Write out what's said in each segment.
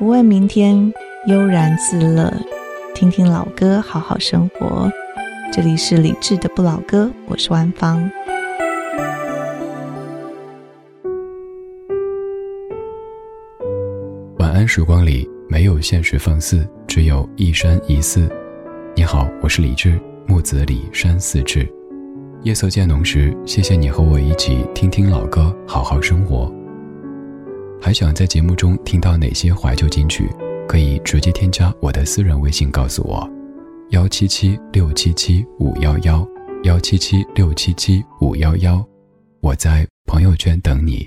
不问明天，悠然自乐，听听老歌，好好生活。这里是理智的不老歌，我是万芳。晚安时光里没有现实放肆，只有一山一寺。你好，我是李志，木子李山寺志。夜色渐浓时，谢谢你和我一起听听老歌，好好生活。还想在节目中听到哪些怀旧金曲？可以直接添加我的私人微信告诉我，幺七七六七七五幺幺，幺七七六七七五幺幺，我在朋友圈等你。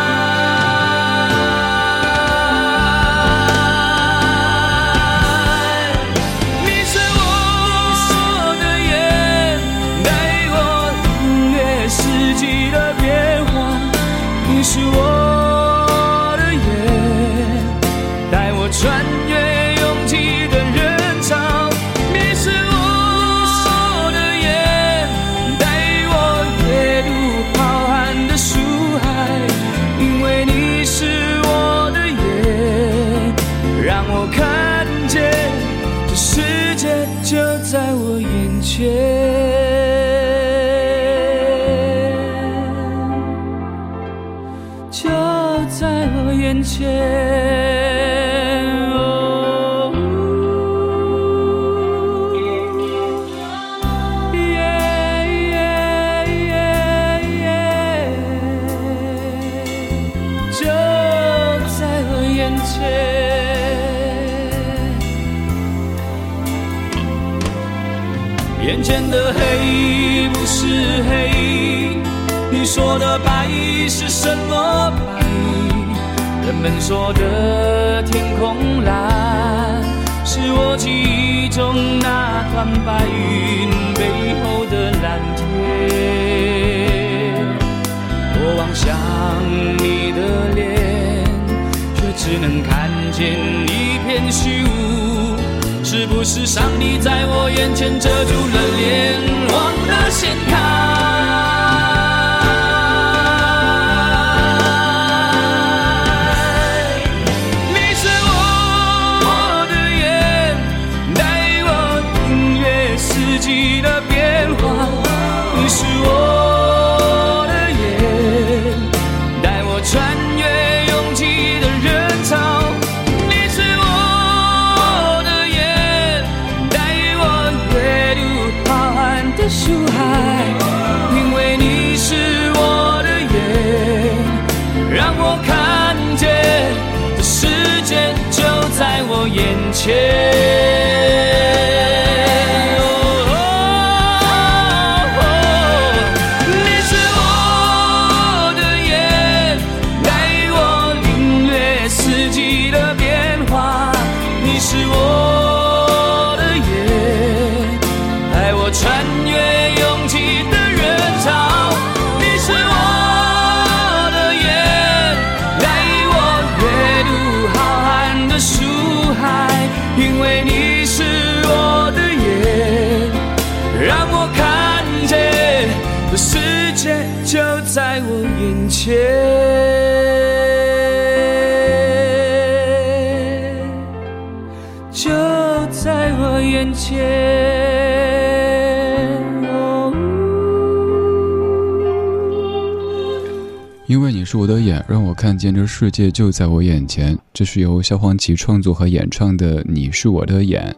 我的眼，让我看见这世界就在我眼前。这是由萧煌奇创作和演唱的《你是我的眼》。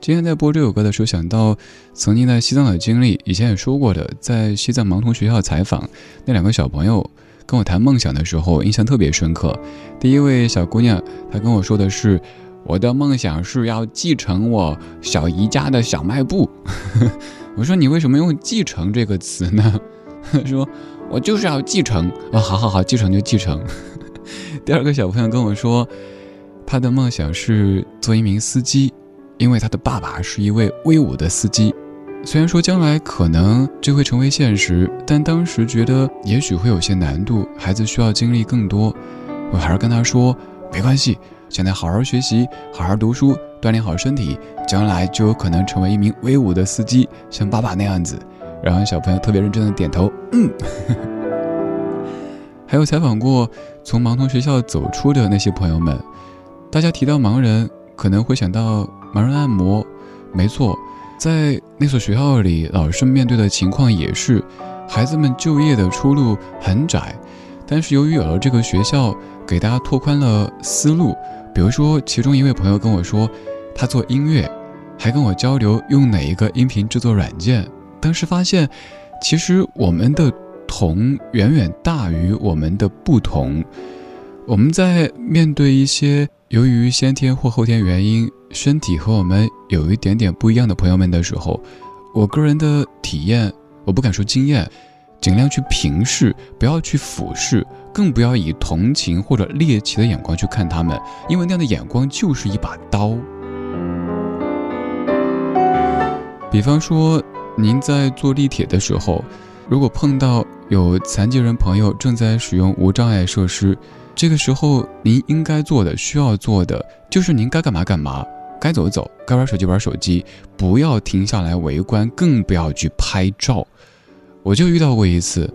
今天在播这首歌的时候，想到曾经在西藏的经历，以前也说过的，在西藏盲童学校采访那两个小朋友，跟我谈梦想的时候，印象特别深刻。第一位小姑娘，她跟我说的是：“我的梦想是要继承我小姨家的小卖部。”我说：“你为什么用‘继承’这个词呢？” 说。我就是要继承啊！好好好，继承就继承。第二个小朋友跟我说，他的梦想是做一名司机，因为他的爸爸是一位威武的司机。虽然说将来可能这会成为现实，但当时觉得也许会有些难度，孩子需要经历更多。我还是跟他说，没关系，现在好好学习，好好读书，锻炼好身体，将来就有可能成为一名威武的司机，像爸爸那样子。然后小朋友特别认真的点头，嗯。还有采访过从盲童学校走出的那些朋友们，大家提到盲人可能会想到盲人按摩，没错，在那所学校里，老师面对的情况也是，孩子们就业的出路很窄，但是由于有了这个学校，给大家拓宽了思路。比如说，其中一位朋友跟我说，他做音乐，还跟我交流用哪一个音频制作软件。当时发现，其实我们的同远远大于我们的不同。我们在面对一些由于先天或后天原因，身体和我们有一点点不一样的朋友们的时候，我个人的体验，我不敢说经验，尽量去平视，不要去俯视，更不要以同情或者猎奇的眼光去看他们，因为那样的眼光就是一把刀。比方说。您在坐地铁的时候，如果碰到有残疾人朋友正在使用无障碍设施，这个时候您应该做的、需要做的，就是您该干嘛干嘛，该走走，该玩手机玩手机，不要停下来围观，更不要去拍照。我就遇到过一次，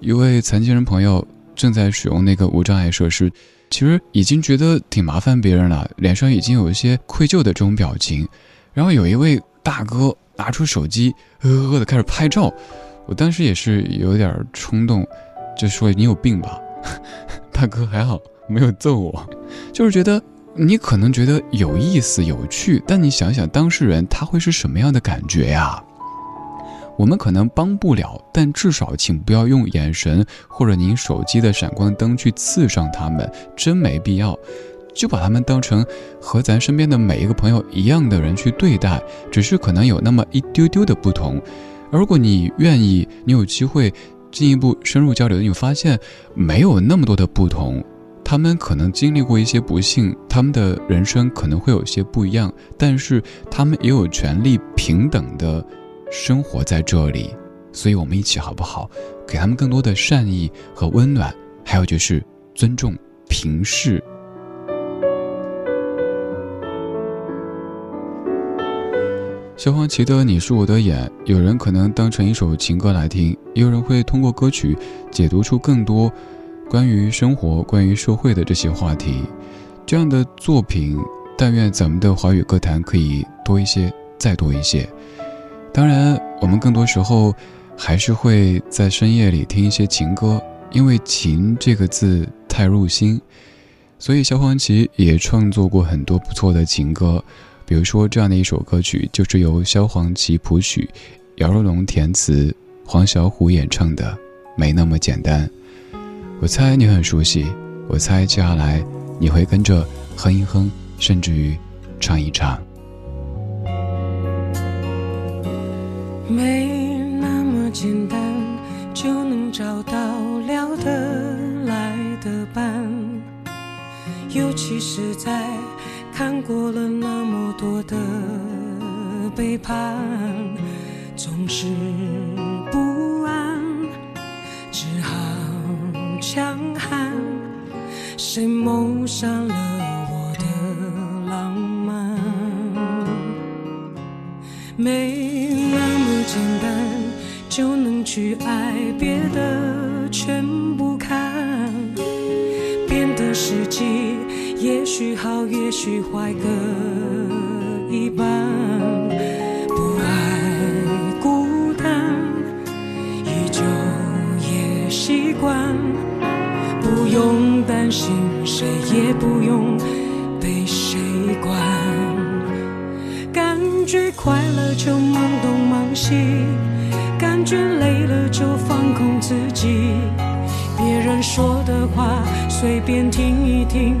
一位残疾人朋友正在使用那个无障碍设施，其实已经觉得挺麻烦别人了，脸上已经有一些愧疚的这种表情，然后有一位大哥。拿出手机，呵呵呵的开始拍照，我当时也是有点冲动，就说你有病吧，大哥还好没有揍我，就是觉得你可能觉得有意思有趣，但你想想当事人他会是什么样的感觉呀？我们可能帮不了，但至少请不要用眼神或者您手机的闪光灯去刺伤他们，真没必要。就把他们当成和咱身边的每一个朋友一样的人去对待，只是可能有那么一丢丢的不同。而如果你愿意，你有机会进一步深入交流，你发现没有那么多的不同。他们可能经历过一些不幸，他们的人生可能会有些不一样，但是他们也有权利平等的生活在这里。所以，我们一起好不好？给他们更多的善意和温暖，还有就是尊重、平视。萧煌奇的《你是我的眼》，有人可能当成一首情歌来听，也有人会通过歌曲解读出更多关于生活、关于社会的这些话题。这样的作品，但愿咱们的华语歌坛可以多一些，再多一些。当然，我们更多时候还是会在深夜里听一些情歌，因为“情”这个字太入心，所以萧煌奇也创作过很多不错的情歌。比如说，这样的一首歌曲，就是由萧煌奇谱曲，姚若龙填词，黄小琥演唱的《没那么简单》。我猜你很熟悉，我猜接下来你会跟着哼一哼，甚至于唱一唱。没那么简单，就能找到聊得来的伴，尤其是在。看过了那么多的背叛，总是不安，只好强悍。谁谋杀了也许坏各一半。不爱孤单，依旧也习惯。不用担心，谁也不用被谁管。感觉快乐就忙东忙西，感觉累了就放空自己。别人说的话随便听一听，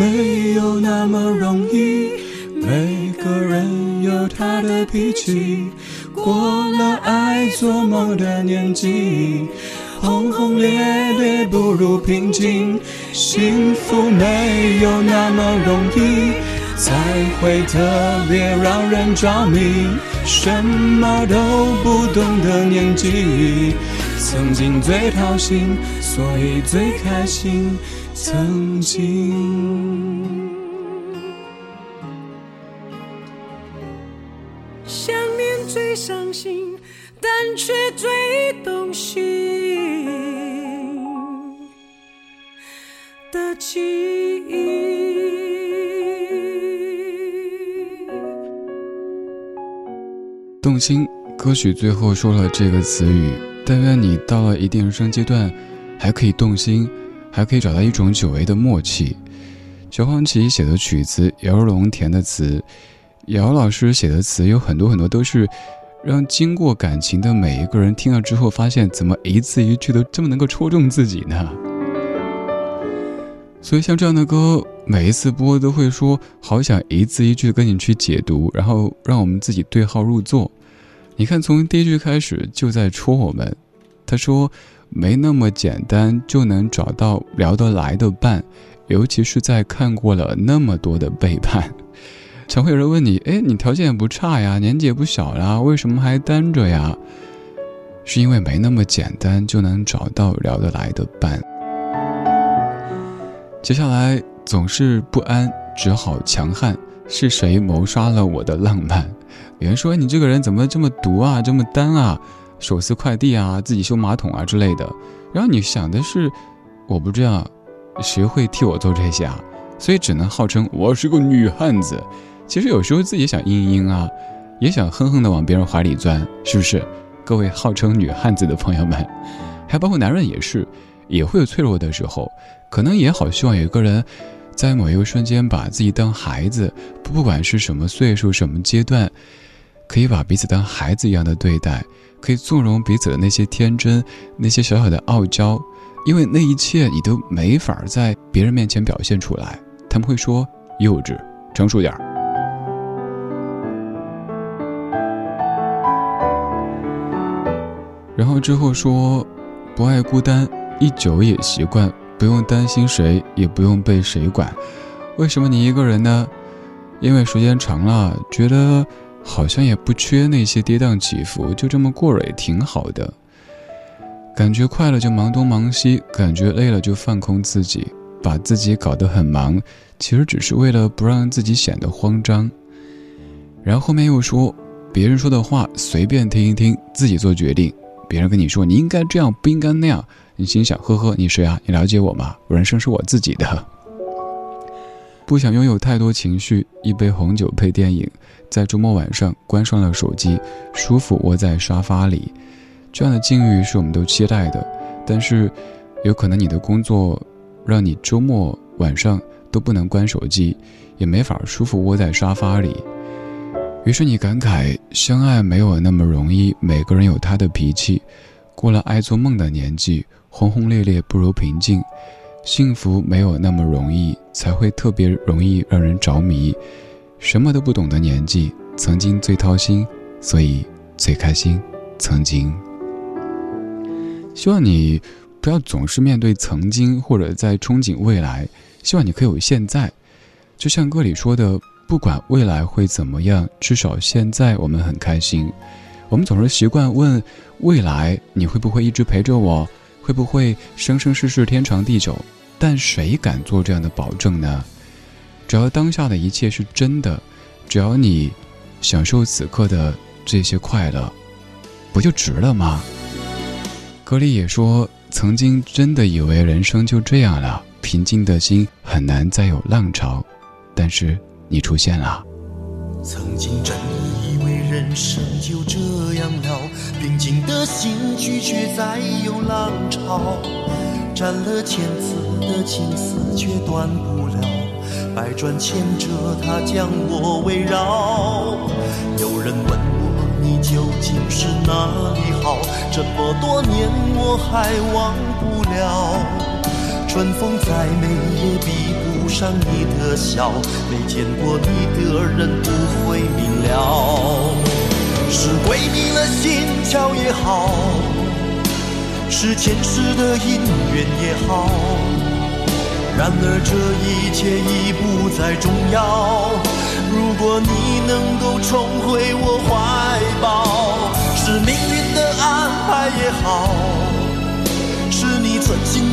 没有那么容易，每个人有他的脾气。过了爱做梦的年纪，轰轰烈烈不如平静。幸福没有那么容易，才会特别让人着迷。什么都不懂的年纪，曾经最掏心，所以最开心。曾经。想念最伤心，但却最动心的记忆。动心歌曲最后说了这个词语，但愿你到了一定人生阶段，还可以动心，还可以找到一种久违的默契。小黄旗写的曲子，姚若龙填的词，姚老师写的词有很多很多都是让经过感情的每一个人听了之后，发现怎么一字一句都这么能够戳中自己呢？所以像这样的歌，每一次播都会说，好想一字一句跟你去解读，然后让我们自己对号入座。你看，从第一句开始就在戳我们。他说，没那么简单就能找到聊得来的伴，尤其是在看过了那么多的背叛。常会有人问你，哎，你条件也不差呀，年纪也不小啦，为什么还单着呀？是因为没那么简单就能找到聊得来的伴。接下来总是不安，只好强悍。是谁谋杀了我的浪漫？有人说你这个人怎么这么毒啊，这么单啊，手撕快递啊，自己修马桶啊之类的。然后你想的是，我不知道，谁会替我做这些啊？所以只能号称我是个女汉子。其实有时候自己想嘤嘤啊，也想哼哼的往别人怀里钻，是不是？各位号称女汉子的朋友们，还包括男人也是，也会有脆弱的时候，可能也好希望有一个人，在某一个瞬间把自己当孩子，不管是什么岁数、什么阶段，可以把彼此当孩子一样的对待，可以纵容彼此的那些天真、那些小小的傲娇，因为那一切你都没法在别人面前表现出来，他们会说幼稚，成熟点儿。然后之后说，不爱孤单，一久也习惯，不用担心谁，也不用被谁管。为什么你一个人呢？因为时间长了，觉得好像也不缺那些跌宕起伏，就这么过着也挺好的。感觉快乐就忙东忙西，感觉累了就放空自己，把自己搞得很忙，其实只是为了不让自己显得慌张。然后后面又说，别人说的话随便听一听，自己做决定。别人跟你说你应该这样，不应该那样，你心想：呵呵，你谁啊？你了解我吗？人生是我自己的。不想拥有太多情绪，一杯红酒配电影，在周末晚上关上了手机，舒服窝在沙发里。这样的境遇是我们都期待的，但是有可能你的工作让你周末晚上都不能关手机，也没法舒服窝在沙发里。于是你感慨，相爱没有那么容易。每个人有他的脾气，过了爱做梦的年纪，轰轰烈烈不如平静。幸福没有那么容易，才会特别容易让人着迷。什么都不懂的年纪，曾经最掏心，所以最开心。曾经，希望你不要总是面对曾经，或者在憧憬未来。希望你可以有现在，就像歌里说的。不管未来会怎么样，至少现在我们很开心。我们总是习惯问未来你会不会一直陪着我，会不会生生世世天长地久？但谁敢做这样的保证呢？只要当下的一切是真的，只要你享受此刻的这些快乐，不就值了吗？格里也说，曾经真的以为人生就这样了，平静的心很难再有浪潮，但是。你出现了。曾经真以为人生就这样了，平静的心拒绝再有浪潮，斩了千次的情丝却断不了，百转千折它将我围绕。有人问我你究竟是哪里好，这么多年我还忘不了。春风再美也比不上你的笑，没见过你的人不会明了。是鬼迷了心窍也好，是前世的因缘也好，然而这一切已不再重要。如果你能够重回我怀抱，是命运的安排也好。是你存心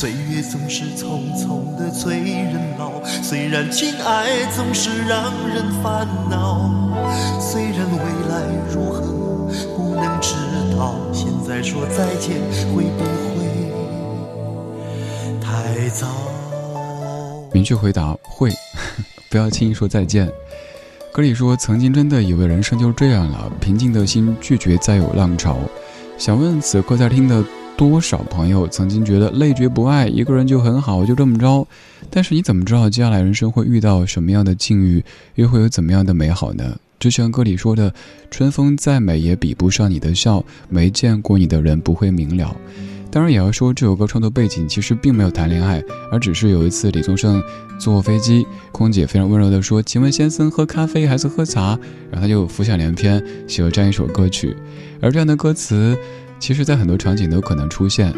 岁月总是匆匆的催人老，虽然情爱总是让人烦恼，虽然未来如何不能知道，现在说再见会不会太早？明确回答会，不要轻易说再见。歌里说，曾经真的以为人生就这样了，平静的心拒绝再有浪潮。想问此刻在听的多少朋友，曾经觉得累觉不爱，一个人就很好，就这么着。但是你怎么知道接下来人生会遇到什么样的境遇，又会有怎么样的美好呢？就像歌里说的，春风再美也比不上你的笑，没见过你的人不会明了。当然也要说，这首歌创作背景其实并没有谈恋爱，而只是有一次李宗盛坐飞机，空姐非常温柔地说：“请问先生喝咖啡还是喝茶？”然后他就浮想联翩，写了这样一首歌曲。而这样的歌词，其实在很多场景都可能出现。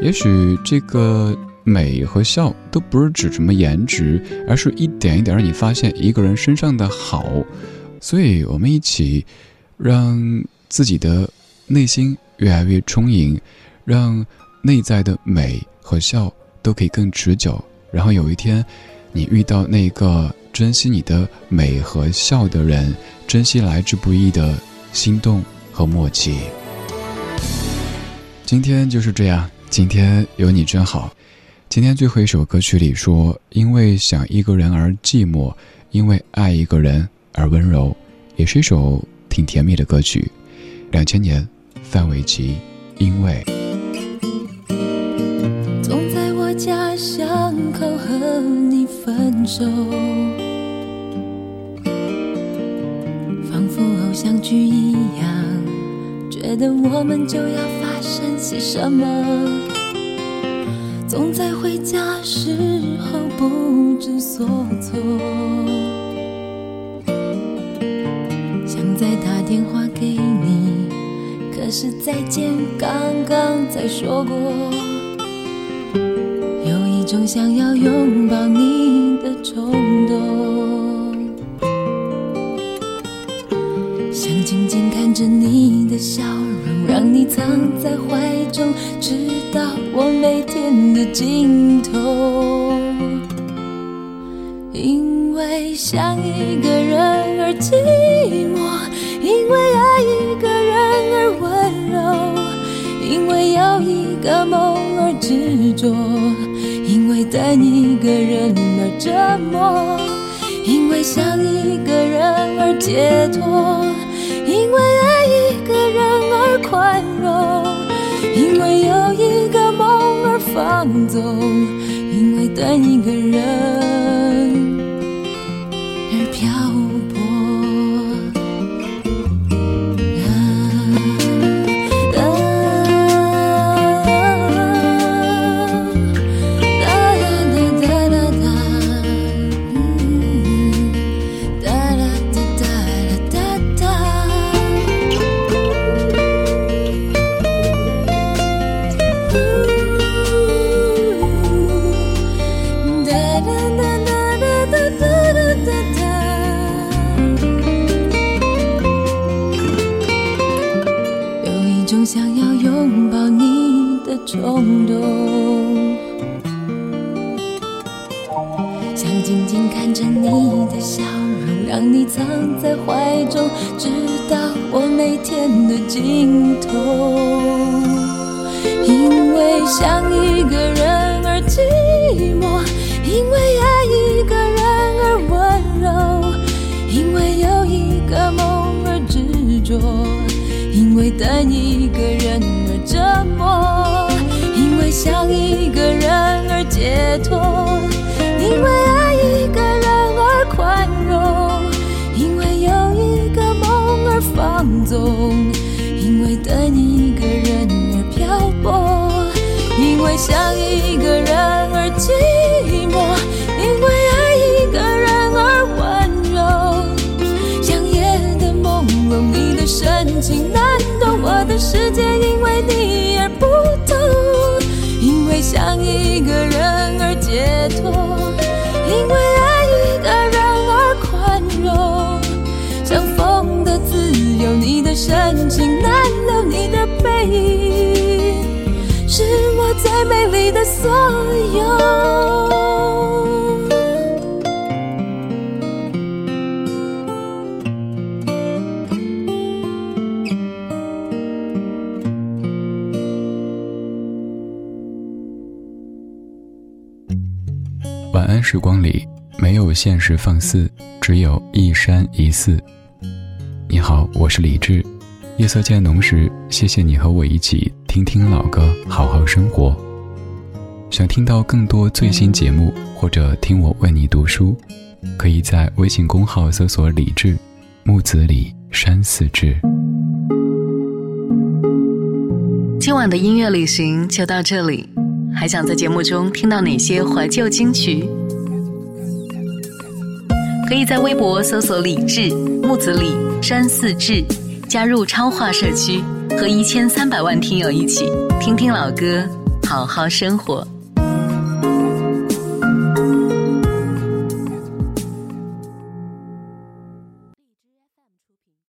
也许这个美和笑都不是指什么颜值，而是一点一点让你发现一个人身上的好。所以，我们一起让自己的内心越来越充盈。让内在的美和笑都可以更持久，然后有一天，你遇到那个珍惜你的美和笑的人，珍惜来之不易的心动和默契。今天就是这样，今天有你真好。今天最后一首歌曲里说：“因为想一个人而寂寞，因为爱一个人而温柔。”也是一首挺甜蜜的歌曲。两千年，范玮琪，因为。总在我家乡口和你分手，仿佛偶像剧一样，觉得我们就要发生些什么。总在回家时候不知所措，想再打电话给你，可是再见刚刚才说过。有一种想要拥抱你的冲动，想静静看着你的笑容，让藏在怀中，直到我每天的尽头。因为想一个人而寂寞，因为爱一个人而温柔，因为有一个梦而执着。因为等一个人而折磨，因为想一个人而解脱，因为爱一个人而宽容，放纵，因为等一个人。冲动，想静静看着你的笑容，让你藏在怀中，直到我每天的尽头。因为想一个人而寂寞，因为爱一个人而温柔，因为有一个梦而执着，因为等一个人而折磨。想一个人而解脱因为爱一个人而宽容因为有一个梦而放纵因为等一个人而漂泊因为想一美丽的所有。晚安时光里没有现实放肆，只有一山一寺。你好，我是李志。夜色渐浓时，谢谢你和我一起听听老歌，好好生活。想听到更多最新节目，或者听我为你读书，可以在微信公号搜索“李志木子李山寺志”。今晚的音乐旅行就到这里。还想在节目中听到哪些怀旧金曲？可以在微博搜索“李志木子李山寺志”，加入超话社区，和一千三百万听友一起听听老歌，好好生活。